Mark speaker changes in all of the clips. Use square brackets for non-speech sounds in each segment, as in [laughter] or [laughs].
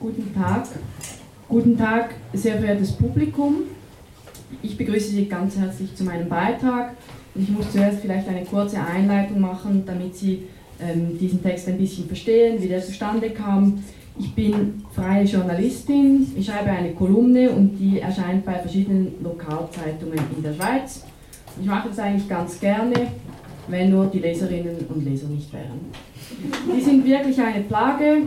Speaker 1: Guten Tag. Guten Tag, sehr verehrtes Publikum. Ich begrüße Sie ganz herzlich zu meinem Beitrag. Ich muss zuerst vielleicht eine kurze Einleitung machen, damit Sie ähm, diesen Text ein bisschen verstehen, wie der zustande kam. Ich bin freie Journalistin, ich schreibe eine Kolumne und die erscheint bei verschiedenen Lokalzeitungen in der Schweiz. Ich mache das eigentlich ganz gerne, wenn nur die Leserinnen und Leser nicht wären. Die sind wirklich eine Plage,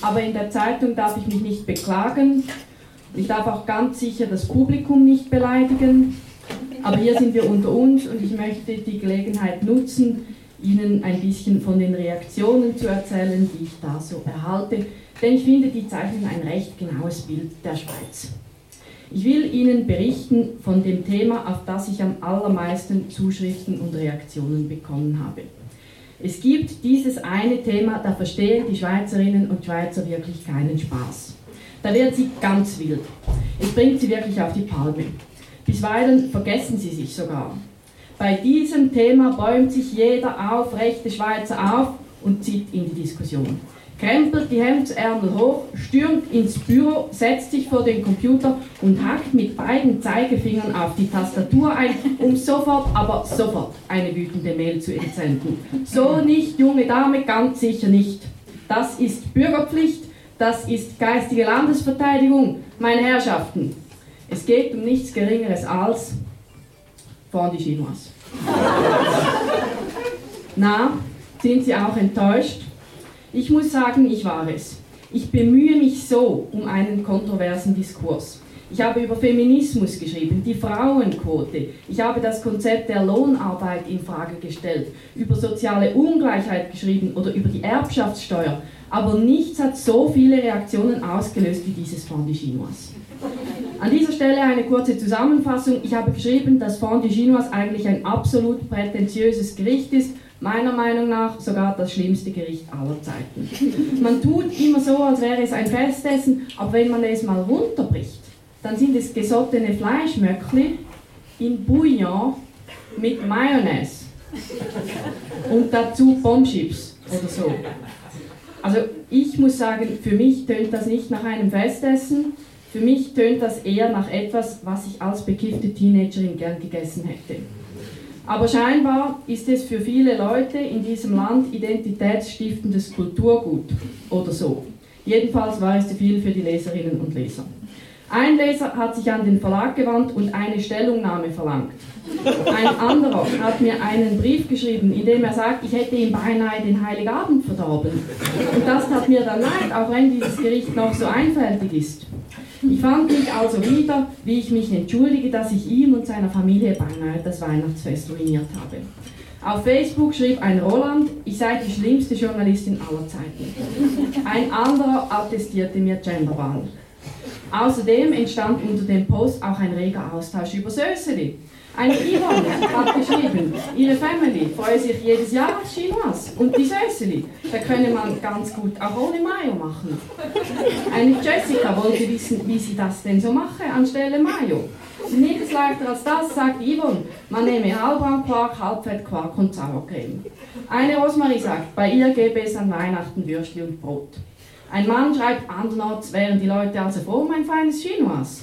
Speaker 1: aber in der Zeitung darf ich mich nicht beklagen. Ich darf auch ganz sicher das Publikum nicht beleidigen. Aber hier sind wir unter uns und ich möchte die Gelegenheit nutzen, Ihnen ein bisschen von den Reaktionen zu erzählen, die ich da so erhalte. Denn ich finde, die zeichnen ein recht genaues Bild der Schweiz. Ich will Ihnen berichten von dem Thema, auf das ich am allermeisten Zuschriften und Reaktionen bekommen habe. Es gibt dieses eine Thema, da verstehen die Schweizerinnen und Schweizer wirklich keinen Spaß. Da wird sie ganz wild. Es bringt sie wirklich auf die Palme. Bisweilen vergessen sie sich sogar. Bei diesem Thema bäumt sich jeder aufrechte Schweizer auf und zieht in die Diskussion krempelt die Hemdsärmel hoch, stürmt ins Büro, setzt sich vor den Computer und hackt mit beiden Zeigefingern auf die Tastatur ein, um sofort, aber sofort eine wütende Mail zu entsenden. So nicht, junge Dame, ganz sicher nicht. Das ist Bürgerpflicht, das ist geistige Landesverteidigung, meine Herrschaften. Es geht um nichts Geringeres als Fond die Chinois. [laughs] Na, sind Sie auch enttäuscht? Ich muss sagen, ich war es. Ich bemühe mich so um einen kontroversen Diskurs. Ich habe über Feminismus geschrieben, die Frauenquote. Ich habe das Konzept der Lohnarbeit in Frage gestellt, über soziale Ungleichheit geschrieben oder über die Erbschaftssteuer. Aber nichts hat so viele Reaktionen ausgelöst wie dieses Fond de Chinois. An dieser Stelle eine kurze Zusammenfassung. Ich habe geschrieben, dass Fond de Chinois eigentlich ein absolut prätentiöses Gericht ist meiner Meinung nach sogar das schlimmste Gericht aller Zeiten. Man tut immer so, als wäre es ein Festessen, aber wenn man es mal runterbricht, dann sind es gesottene Fleischmöckli in Bouillon mit Mayonnaise und dazu Bombschips oder so. Also ich muss sagen, für mich tönt das nicht nach einem Festessen, für mich tönt das eher nach etwas, was ich als bekiffte Teenagerin gern gegessen hätte. Aber scheinbar ist es für viele Leute in diesem Land identitätsstiftendes Kulturgut oder so. Jedenfalls war es zu viel für die Leserinnen und Leser. Ein Leser hat sich an den Verlag gewandt und eine Stellungnahme verlangt. Ein anderer hat mir einen Brief geschrieben, in dem er sagt, ich hätte ihm beinahe den Heiligabend verdorben. Und das tat mir dann leid, auch wenn dieses Gericht noch so einfältig ist. Ich fand mich also wieder, wie ich mich entschuldige, dass ich ihm und seiner Familie beinahe das Weihnachtsfest ruiniert habe. Auf Facebook schrieb ein Roland, ich sei die schlimmste Journalistin aller Zeiten. Ein anderer attestierte mir Genderwahl. Außerdem entstand unter dem Post auch ein reger Austausch über Söseli. Eine Yvonne hat geschrieben, ihre Family freue sich jedes Jahr auf Chinois und die Söseli. Da könne man ganz gut auch ohne Mayo machen. Eine Jessica wollte wissen, wie sie das denn so mache anstelle Mayo. Nichts leichter als das, sagt Yvonne. Man nehme Halbbrandquark, Halbfettquark und Sauercreme. Eine Rosmarie sagt, bei ihr gäbe es an Weihnachten Würstchen und Brot. Ein Mann schreibt andernorts, wären die Leute also froh um ein feines Chinois.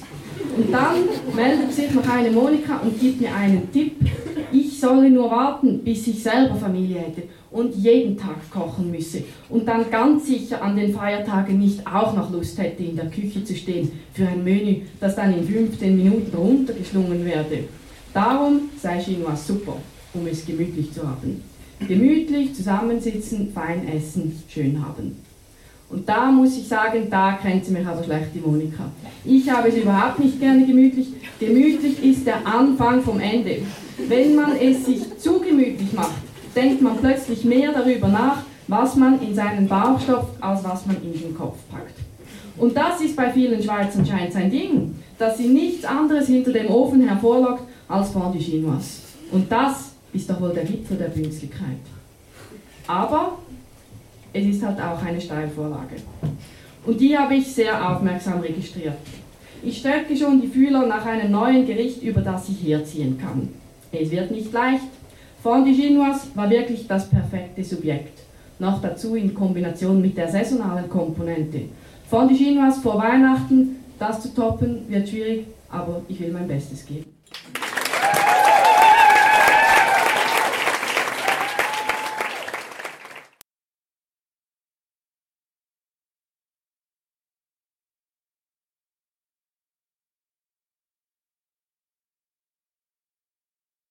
Speaker 1: Und dann meldet sich noch eine Monika und gibt mir einen Tipp. Ich solle nur warten, bis ich selber Familie hätte und jeden Tag kochen müsse und dann ganz sicher an den Feiertagen nicht auch noch Lust hätte, in der Küche zu stehen für ein Menü, das dann in 15 Minuten runtergeschlungen werde. Darum sei Chinois super, um es gemütlich zu haben. Gemütlich zusammensitzen, fein essen, schön haben. Und da muss ich sagen, da kennt sie mich aber schlecht, die Monika. Ich habe es überhaupt nicht gerne gemütlich. Gemütlich ist der Anfang vom Ende. Wenn man es sich zu gemütlich macht, denkt man plötzlich mehr darüber nach, was man in seinen Bauch stopft, als was man in den Kopf packt. Und das ist bei vielen Schweizern scheint sein Ding, dass sie nichts anderes hinter dem Ofen hervorlockt als Fondue Chinoise. Und das ist doch wohl der Gipfel der Bünzlichkeit. Aber es ist halt auch eine Steilvorlage. Und die habe ich sehr aufmerksam registriert. Ich strecke schon die Fühler nach einem neuen Gericht, über das ich herziehen kann. Es wird nicht leicht. Fondue Chinoise war wirklich das perfekte Subjekt. Noch dazu in Kombination mit der saisonalen Komponente. Fondue Chinoise vor Weihnachten, das zu toppen, wird schwierig, aber ich will mein Bestes geben.